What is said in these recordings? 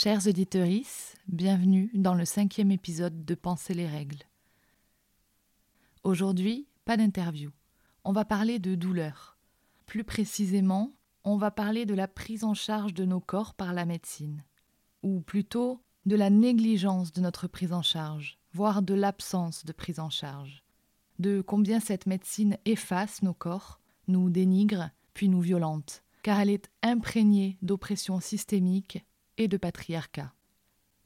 Chers auditeurs, bienvenue dans le cinquième épisode de Penser les règles. Aujourd'hui, pas d'interview. On va parler de douleur. Plus précisément, on va parler de la prise en charge de nos corps par la médecine. Ou plutôt, de la négligence de notre prise en charge, voire de l'absence de prise en charge. De combien cette médecine efface nos corps, nous dénigre, puis nous violente, car elle est imprégnée d'oppression systémique et de patriarcat.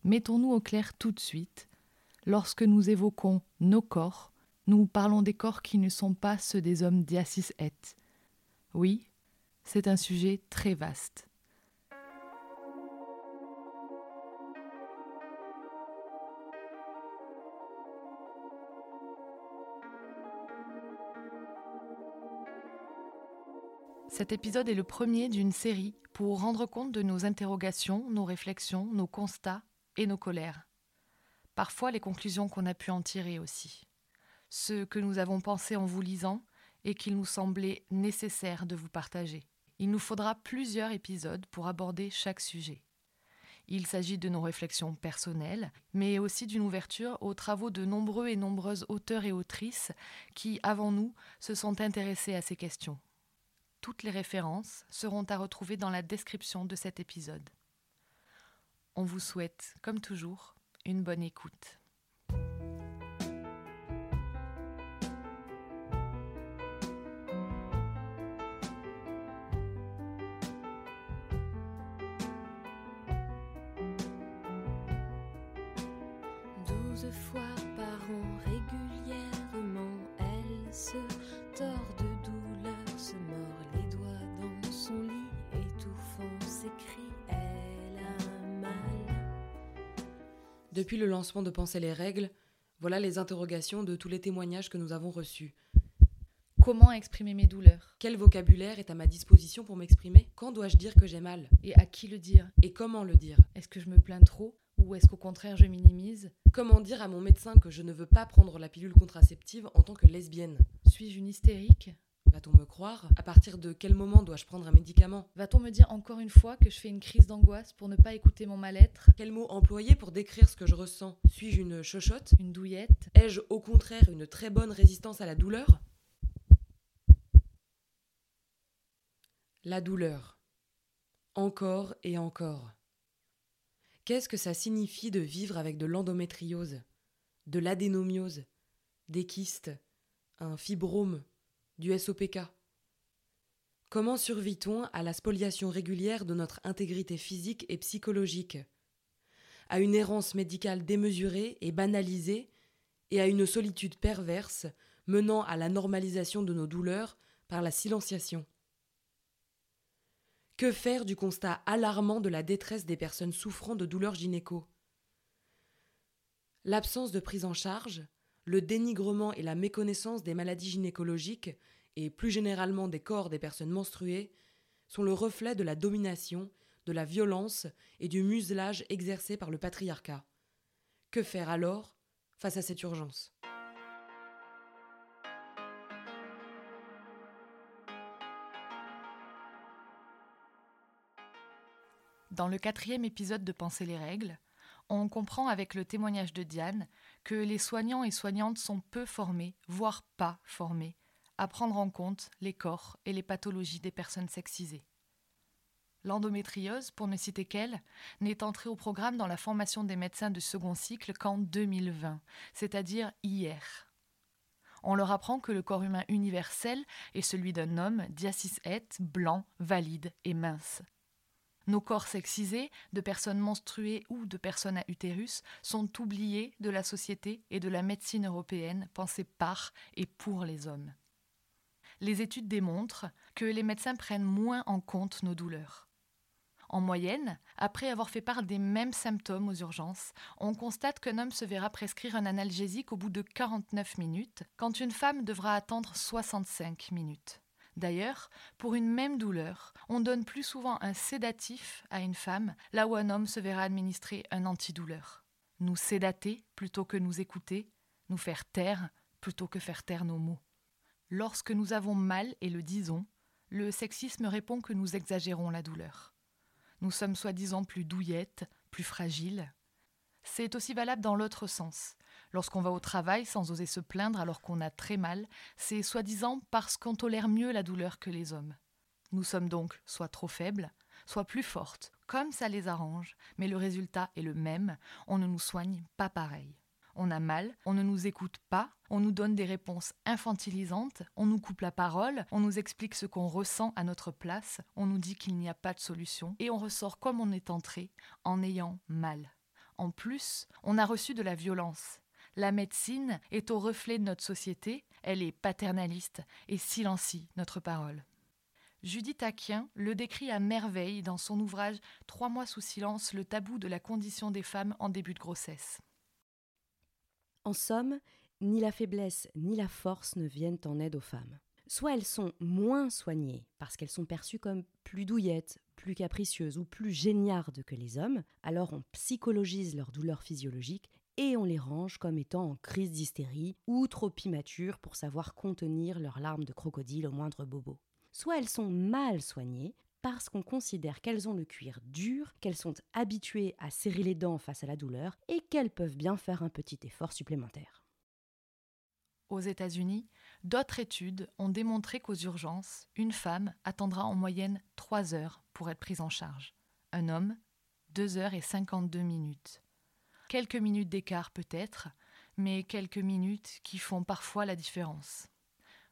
Mettons-nous au clair tout de suite. Lorsque nous évoquons nos corps, nous parlons des corps qui ne sont pas ceux des hommes d'Iasis et. Oui, c'est un sujet très vaste. Cet épisode est le premier d'une série pour rendre compte de nos interrogations, nos réflexions, nos constats et nos colères. Parfois les conclusions qu'on a pu en tirer aussi. Ce que nous avons pensé en vous lisant et qu'il nous semblait nécessaire de vous partager. Il nous faudra plusieurs épisodes pour aborder chaque sujet. Il s'agit de nos réflexions personnelles, mais aussi d'une ouverture aux travaux de nombreux et nombreuses auteurs et autrices qui, avant nous, se sont intéressés à ces questions. Toutes les références seront à retrouver dans la description de cet épisode. On vous souhaite, comme toujours, une bonne écoute. Douze fois par an régulièrement, elle se tord Depuis le lancement de Penser les règles, voilà les interrogations de tous les témoignages que nous avons reçus. Comment exprimer mes douleurs Quel vocabulaire est à ma disposition pour m'exprimer? Quand dois-je dire que j'ai mal? Et à qui le dire? Et comment le dire? Est-ce que je me plains trop? Ou est-ce qu'au contraire je minimise? Comment dire à mon médecin que je ne veux pas prendre la pilule contraceptive en tant que lesbienne? Suis-je une hystérique? Va-t-on me croire? À partir de quel moment dois-je prendre un médicament? Va-t-on me dire encore une fois que je fais une crise d'angoisse pour ne pas écouter mon mal-être? Quel mot employer pour décrire ce que je ressens? Suis-je une chochotte? Une douillette? Ai-je au contraire une très bonne résistance à la douleur? La douleur. Encore et encore. Qu'est-ce que ça signifie de vivre avec de l'endométriose, de l'adénomiose, des kystes, un fibrome, du SOPK Comment survit-on à la spoliation régulière de notre intégrité physique et psychologique? À une errance médicale démesurée et banalisée et à une solitude perverse menant à la normalisation de nos douleurs par la silenciation? Que faire du constat alarmant de la détresse des personnes souffrant de douleurs gynéco? L'absence de prise en charge, le dénigrement et la méconnaissance des maladies gynécologiques et plus généralement des corps des personnes menstruées sont le reflet de la domination, de la violence et du muselage exercé par le patriarcat. Que faire alors face à cette urgence? Dans le quatrième épisode de Penser les règles, on comprend avec le témoignage de Diane que les soignants et soignantes sont peu formés, voire pas formés, à prendre en compte les corps et les pathologies des personnes sexisées. L'endométriose, pour ne citer qu'elle, n'est entrée au programme dans la formation des médecins de second cycle qu'en 2020, c'est-à-dire hier. On leur apprend que le corps humain universel est celui d'un homme diacis blanc, valide et mince. Nos corps sexisés, de personnes menstruées ou de personnes à utérus, sont oubliés de la société et de la médecine européenne pensée par et pour les hommes. Les études démontrent que les médecins prennent moins en compte nos douleurs. En moyenne, après avoir fait part des mêmes symptômes aux urgences, on constate qu'un homme se verra prescrire un analgésique au bout de 49 minutes, quand une femme devra attendre 65 minutes. D'ailleurs, pour une même douleur, on donne plus souvent un sédatif à une femme, là où un homme se verra administrer un antidouleur. Nous sédater plutôt que nous écouter, nous faire taire plutôt que faire taire nos mots. Lorsque nous avons mal et le disons, le sexisme répond que nous exagérons la douleur. Nous sommes soi-disant plus douillettes, plus fragiles. C'est aussi valable dans l'autre sens. Lorsqu'on va au travail sans oser se plaindre alors qu'on a très mal, c'est soi-disant parce qu'on tolère mieux la douleur que les hommes. Nous sommes donc soit trop faibles, soit plus fortes, comme ça les arrange, mais le résultat est le même, on ne nous soigne pas pareil. On a mal, on ne nous écoute pas, on nous donne des réponses infantilisantes, on nous coupe la parole, on nous explique ce qu'on ressent à notre place, on nous dit qu'il n'y a pas de solution, et on ressort comme on est entré, en ayant mal. En plus, on a reçu de la violence. La médecine est au reflet de notre société, elle est paternaliste et silencie notre parole. Judith Aquin le décrit à merveille dans son ouvrage Trois mois sous silence, le tabou de la condition des femmes en début de grossesse. En somme, ni la faiblesse ni la force ne viennent en aide aux femmes. Soit elles sont moins soignées parce qu'elles sont perçues comme plus douillettes, plus capricieuses ou plus géniardes que les hommes, alors on psychologise leur douleur physiologique et on les range comme étant en crise d'hystérie ou trop immatures pour savoir contenir leurs larmes de crocodile au moindre bobo. Soit elles sont mal soignées parce qu'on considère qu'elles ont le cuir dur, qu'elles sont habituées à serrer les dents face à la douleur et qu'elles peuvent bien faire un petit effort supplémentaire. Aux États-Unis, d'autres études ont démontré qu'aux urgences, une femme attendra en moyenne 3 heures pour être prise en charge. Un homme, 2 heures et 52 minutes. Quelques minutes d'écart peut-être, mais quelques minutes qui font parfois la différence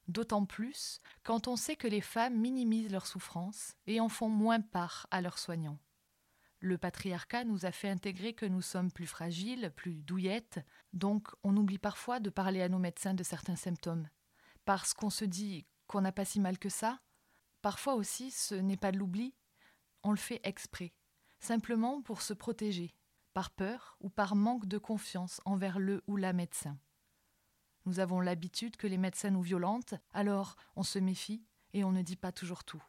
d'autant plus quand on sait que les femmes minimisent leur souffrance et en font moins part à leurs soignants. Le patriarcat nous a fait intégrer que nous sommes plus fragiles, plus douillettes, donc on oublie parfois de parler à nos médecins de certains symptômes, parce qu'on se dit qu'on n'a pas si mal que ça. Parfois aussi, ce n'est pas de l'oubli, on le fait exprès, simplement pour se protéger, par peur ou par manque de confiance envers le ou la médecin. Nous avons l'habitude que les médecins nous violentent, alors on se méfie et on ne dit pas toujours tout.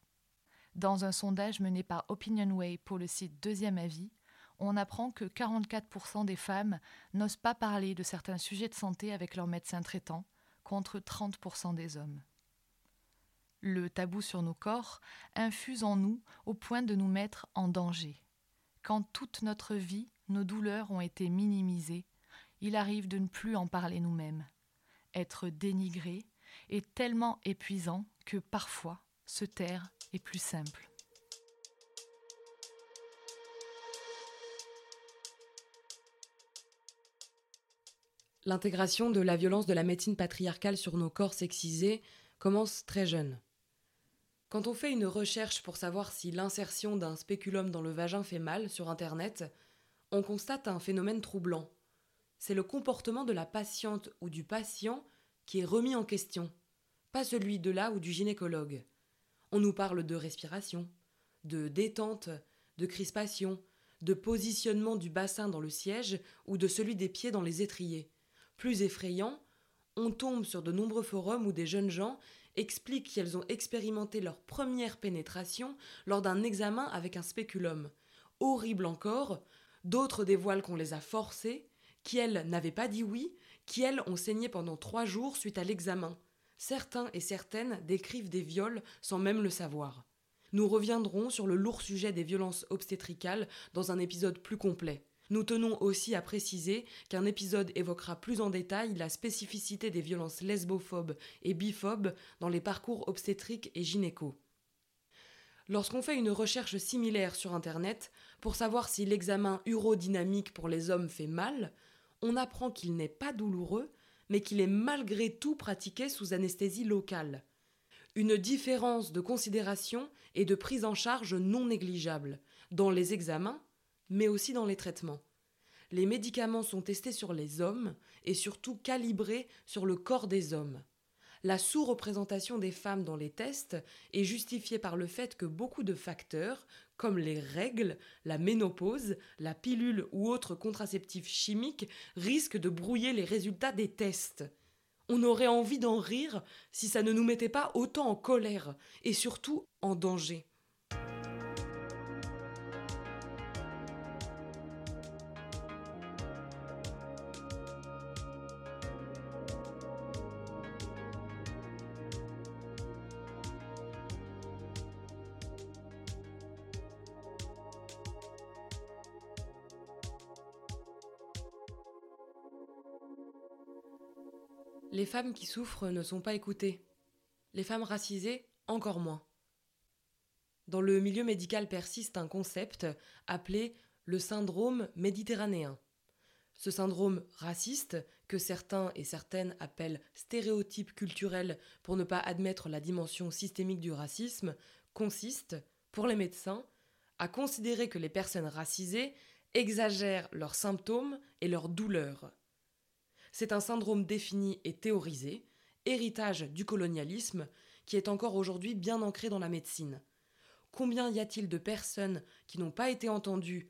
Dans un sondage mené par Opinionway pour le site Deuxième Avis, on apprend que 44% des femmes n'osent pas parler de certains sujets de santé avec leur médecin traitant, contre 30% des hommes. Le tabou sur nos corps infuse en nous au point de nous mettre en danger. Quand toute notre vie, nos douleurs ont été minimisées, il arrive de ne plus en parler nous-mêmes être dénigré est tellement épuisant que parfois se taire est plus simple. L'intégration de la violence de la médecine patriarcale sur nos corps sexisés commence très jeune. Quand on fait une recherche pour savoir si l'insertion d'un spéculum dans le vagin fait mal sur Internet, on constate un phénomène troublant c'est le comportement de la patiente ou du patient qui est remis en question, pas celui de là ou du gynécologue. On nous parle de respiration, de détente, de crispation, de positionnement du bassin dans le siège ou de celui des pieds dans les étriers. Plus effrayant, on tombe sur de nombreux forums où des jeunes gens expliquent qu'elles ont expérimenté leur première pénétration lors d'un examen avec un spéculum. Horrible encore, d'autres dévoilent qu'on les a forcés, qui elles n'avaient pas dit oui, qui elles ont saigné pendant trois jours suite à l'examen. Certains et certaines décrivent des viols sans même le savoir. Nous reviendrons sur le lourd sujet des violences obstétricales dans un épisode plus complet. Nous tenons aussi à préciser qu'un épisode évoquera plus en détail la spécificité des violences lesbophobes et biphobes dans les parcours obstétriques et gynéco. Lorsqu'on fait une recherche similaire sur Internet pour savoir si l'examen urodynamique pour les hommes fait mal, on apprend qu'il n'est pas douloureux, mais qu'il est malgré tout pratiqué sous anesthésie locale. Une différence de considération et de prise en charge non négligeable, dans les examens, mais aussi dans les traitements. Les médicaments sont testés sur les hommes et surtout calibrés sur le corps des hommes la sous-représentation des femmes dans les tests est justifiée par le fait que beaucoup de facteurs, comme les règles, la ménopause, la pilule ou autres contraceptifs chimiques, risquent de brouiller les résultats des tests. On aurait envie d'en rire si ça ne nous mettait pas autant en colère et surtout en danger. Femmes qui souffrent ne sont pas écoutées. Les femmes racisées, encore moins. Dans le milieu médical persiste un concept appelé le syndrome méditerranéen. Ce syndrome raciste, que certains et certaines appellent stéréotype culturel pour ne pas admettre la dimension systémique du racisme, consiste, pour les médecins, à considérer que les personnes racisées exagèrent leurs symptômes et leurs douleurs. C'est un syndrome défini et théorisé, héritage du colonialisme, qui est encore aujourd'hui bien ancré dans la médecine. Combien y a-t-il de personnes qui n'ont pas été entendues,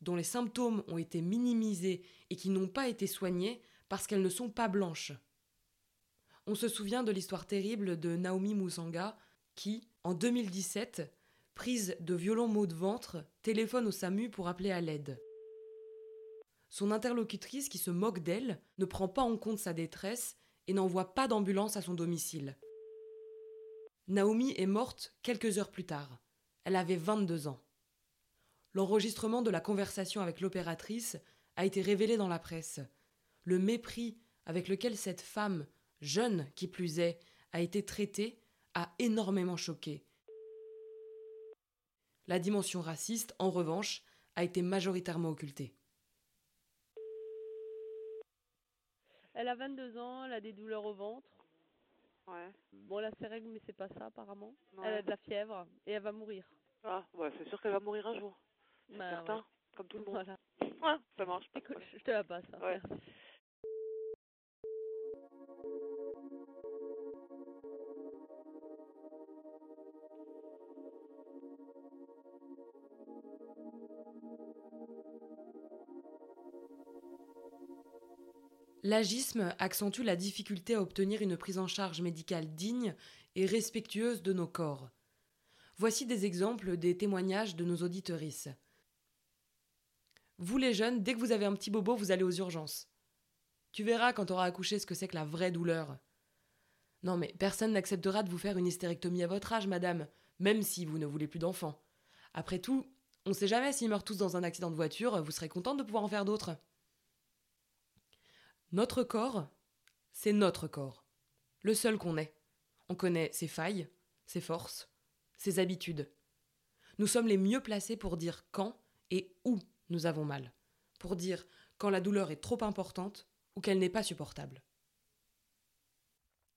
dont les symptômes ont été minimisés et qui n'ont pas été soignées parce qu'elles ne sont pas blanches? On se souvient de l'histoire terrible de Naomi Musanga qui, en 2017, prise de violents maux de ventre, téléphone au SAMU pour appeler à l'aide. Son interlocutrice, qui se moque d'elle, ne prend pas en compte sa détresse et n'envoie pas d'ambulance à son domicile. Naomi est morte quelques heures plus tard. Elle avait 22 ans. L'enregistrement de la conversation avec l'opératrice a été révélé dans la presse. Le mépris avec lequel cette femme, jeune qui plus est, a été traitée a énormément choqué. La dimension raciste, en revanche, a été majoritairement occultée. Elle a 22 ans, elle a des douleurs au ventre. Ouais. Bon, elle a ses règles, mais c'est pas ça apparemment. Ouais. Elle a de la fièvre et elle va mourir. Ah, ouais, c'est sûr qu'elle va mourir un jour. C'est Bah, certain, ouais. comme tout le monde. Voilà. Ouais, ça marche. pas Écoute, je te la passe. hein, Ouais. merci. L'agisme accentue la difficulté à obtenir une prise en charge médicale digne et respectueuse de nos corps. Voici des exemples des témoignages de nos auditorices. Vous les jeunes, dès que vous avez un petit bobo, vous allez aux urgences. Tu verras quand t'auras accouché ce que c'est que la vraie douleur. Non mais personne n'acceptera de vous faire une hystérectomie à votre âge, madame, même si vous ne voulez plus d'enfants. Après tout, on sait jamais s'ils meurent tous dans un accident de voiture, vous serez contente de pouvoir en faire d'autres. Notre corps, c'est notre corps. Le seul qu'on ait. On connaît ses failles, ses forces, ses habitudes. Nous sommes les mieux placés pour dire quand et où nous avons mal. Pour dire quand la douleur est trop importante ou qu'elle n'est pas supportable.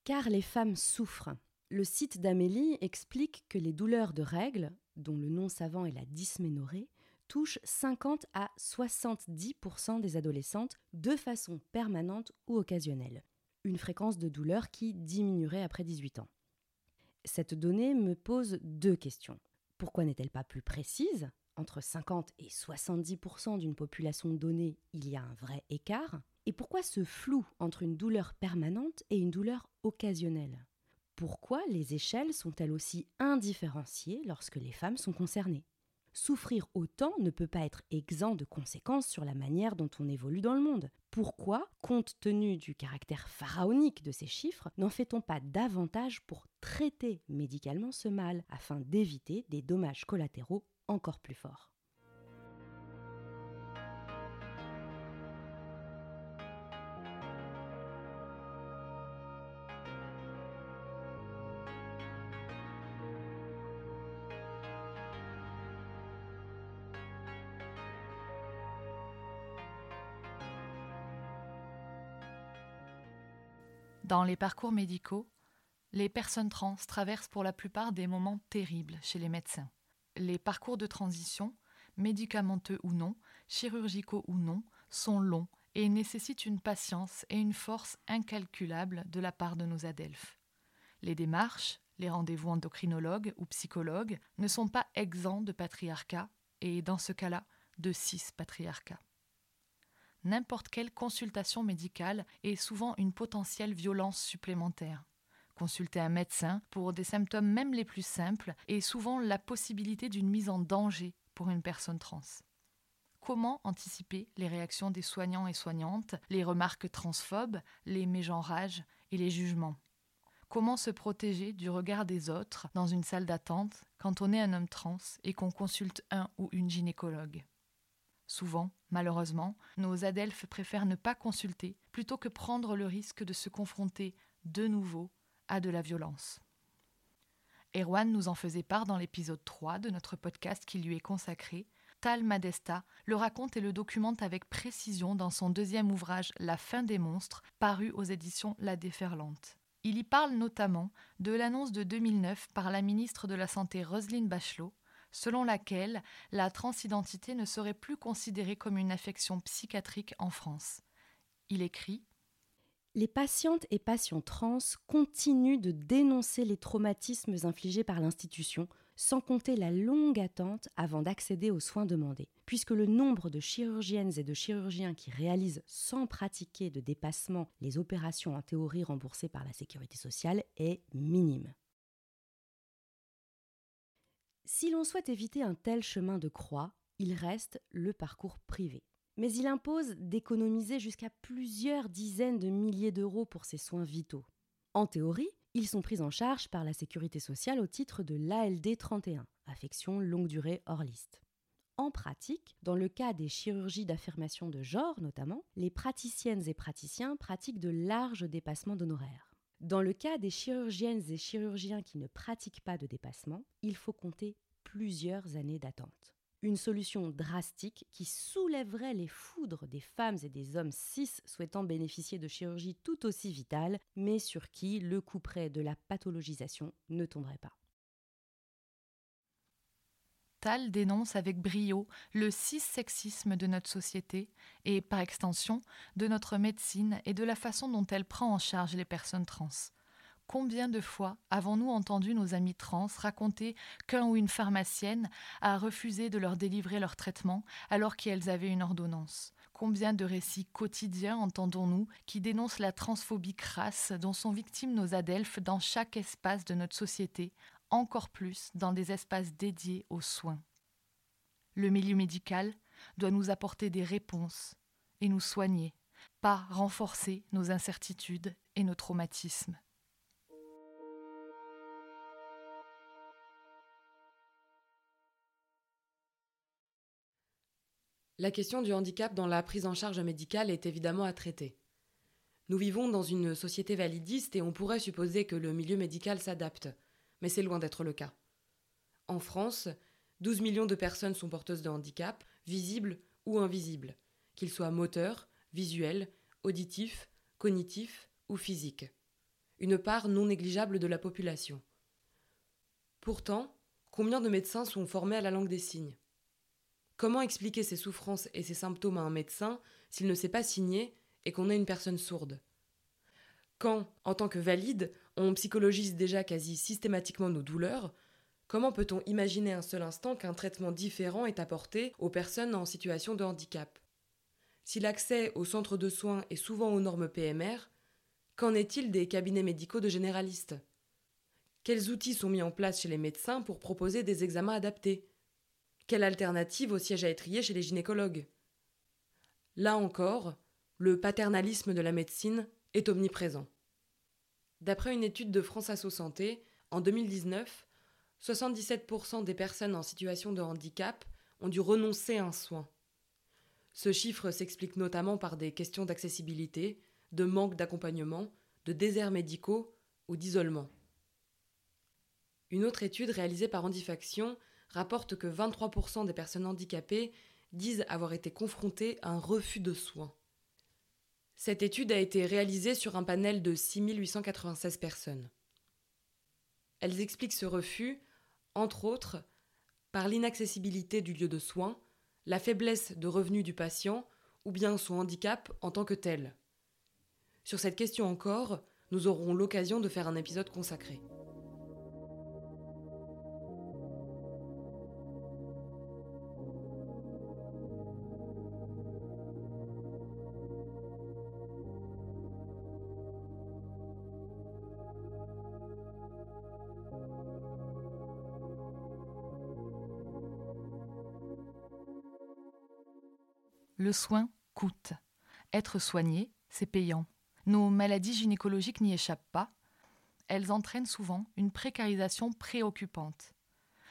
Car les femmes souffrent. Le site d'Amélie explique que les douleurs de règles, dont le nom savant est la dysménorrhée, touchent 50 à 70% des adolescentes de façon permanente ou occasionnelle. Une fréquence de douleur qui diminuerait après 18 ans. Cette donnée me pose deux questions. Pourquoi n'est-elle pas plus précise? Entre 50 et 70% d'une population donnée, il y a un vrai écart. Et pourquoi ce flou entre une douleur permanente et une douleur occasionnelle? Pourquoi les échelles sont-elles aussi indifférenciées lorsque les femmes sont concernées? Souffrir autant ne peut pas être exempt de conséquences sur la manière dont on évolue dans le monde. Pourquoi, compte tenu du caractère pharaonique de ces chiffres, n'en fait-on pas davantage pour traiter médicalement ce mal afin d'éviter des dommages collatéraux encore plus forts? Dans les parcours médicaux, les personnes trans traversent pour la plupart des moments terribles chez les médecins. Les parcours de transition, médicamenteux ou non, chirurgicaux ou non, sont longs et nécessitent une patience et une force incalculables de la part de nos adelphes. Les démarches, les rendez-vous endocrinologues ou psychologues ne sont pas exempts de patriarcat et, dans ce cas-là, de cis patriarcat n'importe quelle consultation médicale est souvent une potentielle violence supplémentaire. Consulter un médecin pour des symptômes même les plus simples est souvent la possibilité d'une mise en danger pour une personne trans. Comment anticiper les réactions des soignants et soignantes, les remarques transphobes, les mégenrages et les jugements? Comment se protéger du regard des autres dans une salle d'attente quand on est un homme trans et qu'on consulte un ou une gynécologue? Souvent, malheureusement, nos adelphes préfèrent ne pas consulter plutôt que prendre le risque de se confronter de nouveau à de la violence. Erwan nous en faisait part dans l'épisode 3 de notre podcast qui lui est consacré. Tal Madesta le raconte et le documente avec précision dans son deuxième ouvrage La fin des monstres, paru aux éditions La Déferlante. Il y parle notamment de l'annonce de 2009 par la ministre de la Santé Roselyne Bachelot selon laquelle la transidentité ne serait plus considérée comme une affection psychiatrique en France. Il écrit Les patientes et patients trans continuent de dénoncer les traumatismes infligés par l'institution, sans compter la longue attente avant d'accéder aux soins demandés, puisque le nombre de chirurgiennes et de chirurgiens qui réalisent sans pratiquer de dépassement les opérations en théorie remboursées par la sécurité sociale est minime. Si l'on souhaite éviter un tel chemin de croix, il reste le parcours privé. Mais il impose d'économiser jusqu'à plusieurs dizaines de milliers d'euros pour ces soins vitaux. En théorie, ils sont pris en charge par la sécurité sociale au titre de l'ALD 31, affection longue durée hors liste. En pratique, dans le cas des chirurgies d'affirmation de genre notamment, les praticiennes et praticiens pratiquent de larges dépassements d'honoraires. Dans le cas des chirurgiennes et chirurgiens qui ne pratiquent pas de dépassement, il faut compter plusieurs années d'attente. Une solution drastique qui soulèverait les foudres des femmes et des hommes cis souhaitant bénéficier de chirurgies tout aussi vitales, mais sur qui le coup près de la pathologisation ne tomberait pas. Tal dénonce avec brio le cis-sexisme de notre société et, par extension, de notre médecine et de la façon dont elle prend en charge les personnes trans. Combien de fois avons-nous entendu nos amis trans raconter qu'un ou une pharmacienne a refusé de leur délivrer leur traitement alors qu'elles avaient une ordonnance? Combien de récits quotidiens entendons-nous qui dénoncent la transphobie crasse dont sont victimes nos adelphes dans chaque espace de notre société encore plus dans des espaces dédiés aux soins. Le milieu médical doit nous apporter des réponses et nous soigner, pas renforcer nos incertitudes et nos traumatismes. La question du handicap dans la prise en charge médicale est évidemment à traiter. Nous vivons dans une société validiste et on pourrait supposer que le milieu médical s'adapte mais c'est loin d'être le cas. En France, 12 millions de personnes sont porteuses de handicap, visibles ou invisibles, qu'ils soient moteurs, visuels, auditifs, cognitifs ou physiques. Une part non négligeable de la population. Pourtant, combien de médecins sont formés à la langue des signes? Comment expliquer ces souffrances et ces symptômes à un médecin s'il ne sait pas signer et qu'on est une personne sourde? Quand, en tant que valide, on psychologise déjà quasi systématiquement nos douleurs, comment peut-on imaginer un seul instant qu'un traitement différent est apporté aux personnes en situation de handicap? Si l'accès aux centres de soins est souvent aux normes PMR, qu'en est-il des cabinets médicaux de généralistes? Quels outils sont mis en place chez les médecins pour proposer des examens adaptés? Quelle alternative au siège à étrier chez les gynécologues? Là encore, le paternalisme de la médecine est omniprésent. D'après une étude de France Asso Santé, en 2019, 77% des personnes en situation de handicap ont dû renoncer à un soin. Ce chiffre s'explique notamment par des questions d'accessibilité, de manque d'accompagnement, de déserts médicaux ou d'isolement. Une autre étude réalisée par Handifaction rapporte que 23% des personnes handicapées disent avoir été confrontées à un refus de soins. Cette étude a été réalisée sur un panel de 6896 personnes. Elles expliquent ce refus, entre autres, par l'inaccessibilité du lieu de soins, la faiblesse de revenus du patient ou bien son handicap en tant que tel. Sur cette question encore, nous aurons l'occasion de faire un épisode consacré. Le soin coûte. Être soigné, c'est payant. Nos maladies gynécologiques n'y échappent pas. Elles entraînent souvent une précarisation préoccupante.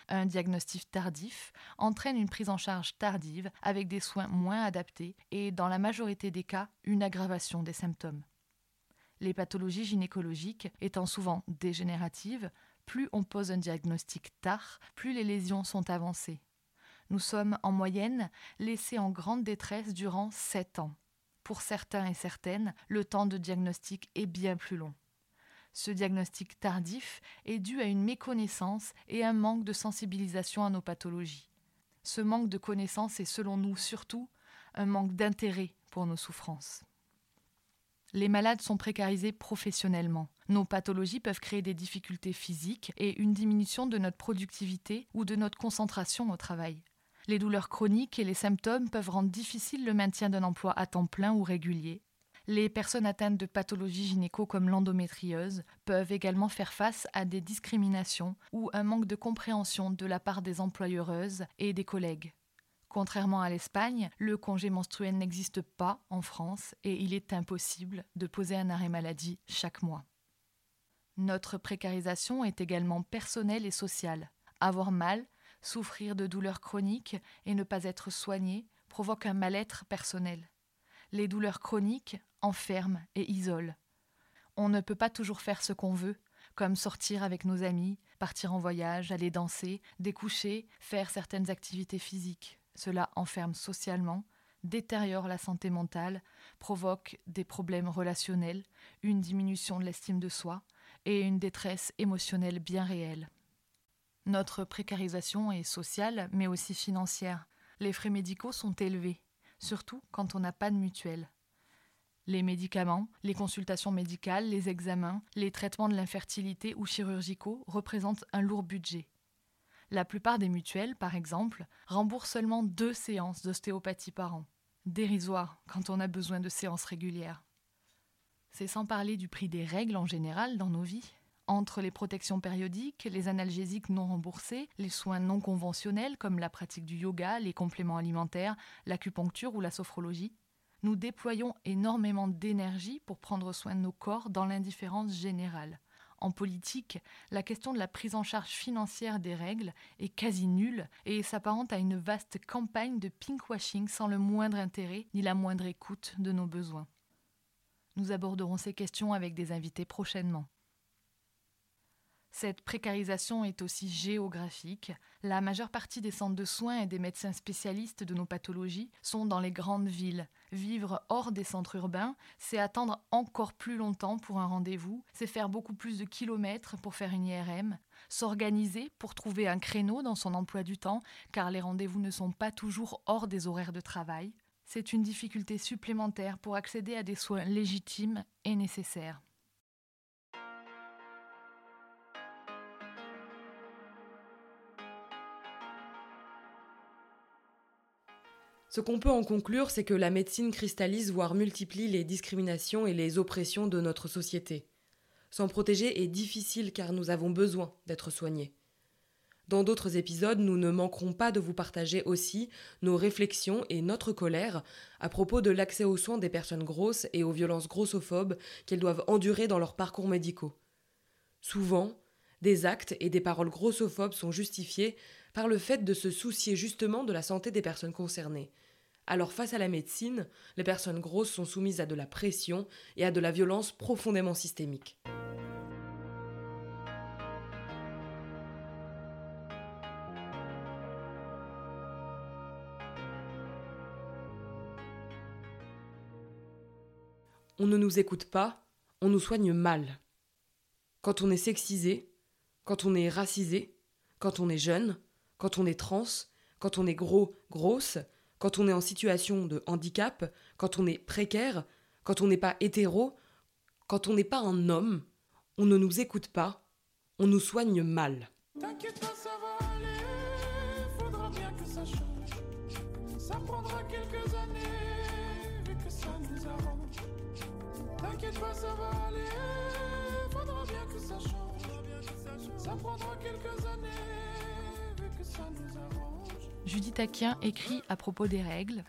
Un diagnostic tardif entraîne une prise en charge tardive avec des soins moins adaptés et, dans la majorité des cas, une aggravation des symptômes. Les pathologies gynécologiques étant souvent dégénératives, plus on pose un diagnostic tard, plus les lésions sont avancées. Nous sommes en moyenne laissés en grande détresse durant 7 ans. Pour certains et certaines, le temps de diagnostic est bien plus long. Ce diagnostic tardif est dû à une méconnaissance et un manque de sensibilisation à nos pathologies. Ce manque de connaissance est selon nous surtout un manque d'intérêt pour nos souffrances. Les malades sont précarisés professionnellement. Nos pathologies peuvent créer des difficultés physiques et une diminution de notre productivité ou de notre concentration au travail. Les douleurs chroniques et les symptômes peuvent rendre difficile le maintien d'un emploi à temps plein ou régulier. Les personnes atteintes de pathologies gynéco comme l'endométriose peuvent également faire face à des discriminations ou un manque de compréhension de la part des employeuses et des collègues. Contrairement à l'Espagne, le congé menstruel n'existe pas en France et il est impossible de poser un arrêt maladie chaque mois. Notre précarisation est également personnelle et sociale. Avoir mal, souffrir de douleurs chroniques et ne pas être soigné provoque un mal-être personnel. Les douleurs chroniques enferment et isolent. On ne peut pas toujours faire ce qu'on veut, comme sortir avec nos amis, partir en voyage, aller danser, découcher, faire certaines activités physiques. Cela enferme socialement, détériore la santé mentale, provoque des problèmes relationnels, une diminution de l'estime de soi et une détresse émotionnelle bien réelle. Notre précarisation est sociale, mais aussi financière. Les frais médicaux sont élevés, surtout quand on n'a pas de mutuelle. Les médicaments, les consultations médicales, les examens, les traitements de l'infertilité ou chirurgicaux représentent un lourd budget. La plupart des mutuelles, par exemple, remboursent seulement deux séances d'ostéopathie par an. Dérisoire quand on a besoin de séances régulières. C'est sans parler du prix des règles en général dans nos vies. Entre les protections périodiques, les analgésiques non remboursés, les soins non conventionnels comme la pratique du yoga, les compléments alimentaires, l'acupuncture ou la sophrologie, nous déployons énormément d'énergie pour prendre soin de nos corps dans l'indifférence générale. En politique, la question de la prise en charge financière des règles est quasi nulle et s'apparente à une vaste campagne de pinkwashing sans le moindre intérêt ni la moindre écoute de nos besoins. Nous aborderons ces questions avec des invités prochainement. Cette précarisation est aussi géographique. La majeure partie des centres de soins et des médecins spécialistes de nos pathologies sont dans les grandes villes. Vivre hors des centres urbains, c'est attendre encore plus longtemps pour un rendez-vous, c'est faire beaucoup plus de kilomètres pour faire une IRM, s'organiser pour trouver un créneau dans son emploi du temps, car les rendez-vous ne sont pas toujours hors des horaires de travail. C'est une difficulté supplémentaire pour accéder à des soins légitimes et nécessaires. Ce qu'on peut en conclure, c'est que la médecine cristallise, voire multiplie les discriminations et les oppressions de notre société. S'en protéger est difficile car nous avons besoin d'être soignés. Dans d'autres épisodes, nous ne manquerons pas de vous partager aussi nos réflexions et notre colère à propos de l'accès aux soins des personnes grosses et aux violences grossophobes qu'elles doivent endurer dans leurs parcours médicaux. Souvent, des actes et des paroles grossophobes sont justifiés par le fait de se soucier justement de la santé des personnes concernées. Alors face à la médecine, les personnes grosses sont soumises à de la pression et à de la violence profondément systémique. On ne nous écoute pas, on nous soigne mal. Quand on est sexisé, quand on est racisé, quand on est jeune, quand on est trans, quand on est gros, grosse, quand on est en situation de handicap, quand on est précaire, quand on n'est pas hétéro, quand on n'est pas un homme, on ne nous écoute pas, on nous soigne mal. T'inquiète pas, ça va aller, faudra bien que ça change. Ça prendra quelques années, vu que ça nous arrange. T'inquiète pas, ça va aller, faudra bien que ça change. Ça prendra quelques années, Judith Aquin écrit à propos des règles.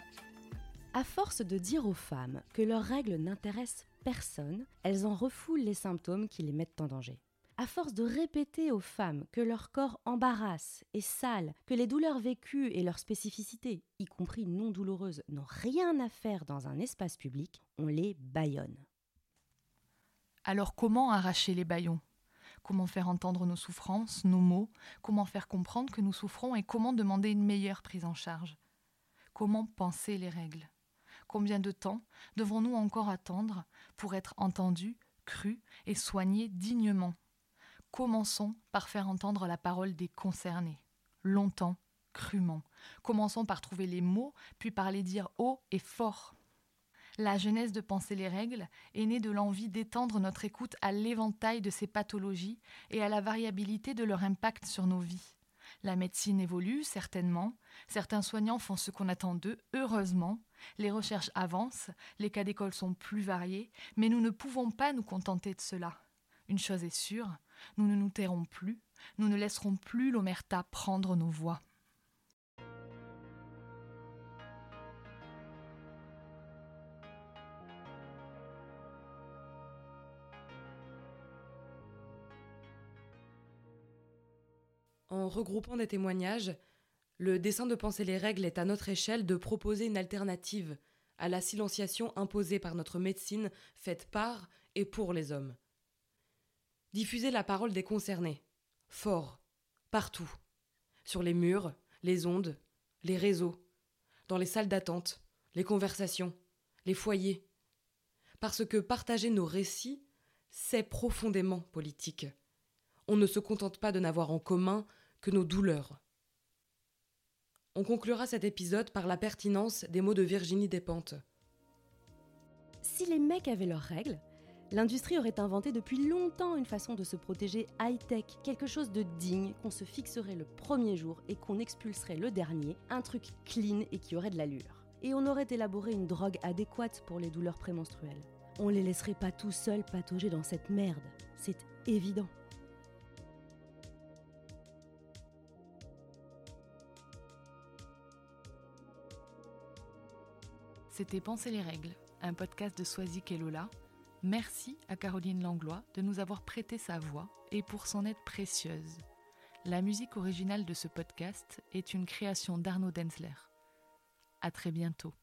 À force de dire aux femmes que leurs règles n'intéressent personne, elles en refoulent les symptômes qui les mettent en danger. À force de répéter aux femmes que leur corps embarrasse, est sale, que les douleurs vécues et leurs spécificités, y compris non douloureuses, n'ont rien à faire dans un espace public, on les bâillonne. Alors comment arracher les baillons Comment faire entendre nos souffrances, nos maux? Comment faire comprendre que nous souffrons et comment demander une meilleure prise en charge? Comment penser les règles? Combien de temps devrons-nous encore attendre pour être entendus, crus et soignés dignement? Commençons par faire entendre la parole des concernés, longtemps, crûment. Commençons par trouver les mots, puis par les dire haut et fort. La jeunesse de penser les règles est née de l'envie d'étendre notre écoute à l'éventail de ces pathologies et à la variabilité de leur impact sur nos vies. La médecine évolue, certainement. Certains soignants font ce qu'on attend d'eux, heureusement. Les recherches avancent, les cas d'école sont plus variés, mais nous ne pouvons pas nous contenter de cela. Une chose est sûre, nous ne nous tairons plus, nous ne laisserons plus l'omerta prendre nos voix. Regroupant des témoignages, le dessin de penser les règles est à notre échelle de proposer une alternative à la silenciation imposée par notre médecine faite par et pour les hommes. Diffuser la parole des concernés, fort, partout, sur les murs, les ondes, les réseaux, dans les salles d'attente, les conversations, les foyers. Parce que partager nos récits, c'est profondément politique. On ne se contente pas de n'avoir en commun que nos douleurs. On conclura cet épisode par la pertinence des mots de Virginie Despentes. Si les mecs avaient leurs règles, l'industrie aurait inventé depuis longtemps une façon de se protéger high-tech, quelque chose de digne qu'on se fixerait le premier jour et qu'on expulserait le dernier, un truc clean et qui aurait de l'allure. Et on aurait élaboré une drogue adéquate pour les douleurs prémenstruelles. On les laisserait pas tout seuls patauger dans cette merde, c'est évident. C'était Penser les règles, un podcast de Soisic et Lola. Merci à Caroline Langlois de nous avoir prêté sa voix et pour son aide précieuse. La musique originale de ce podcast est une création d'Arnaud Denzler. À très bientôt.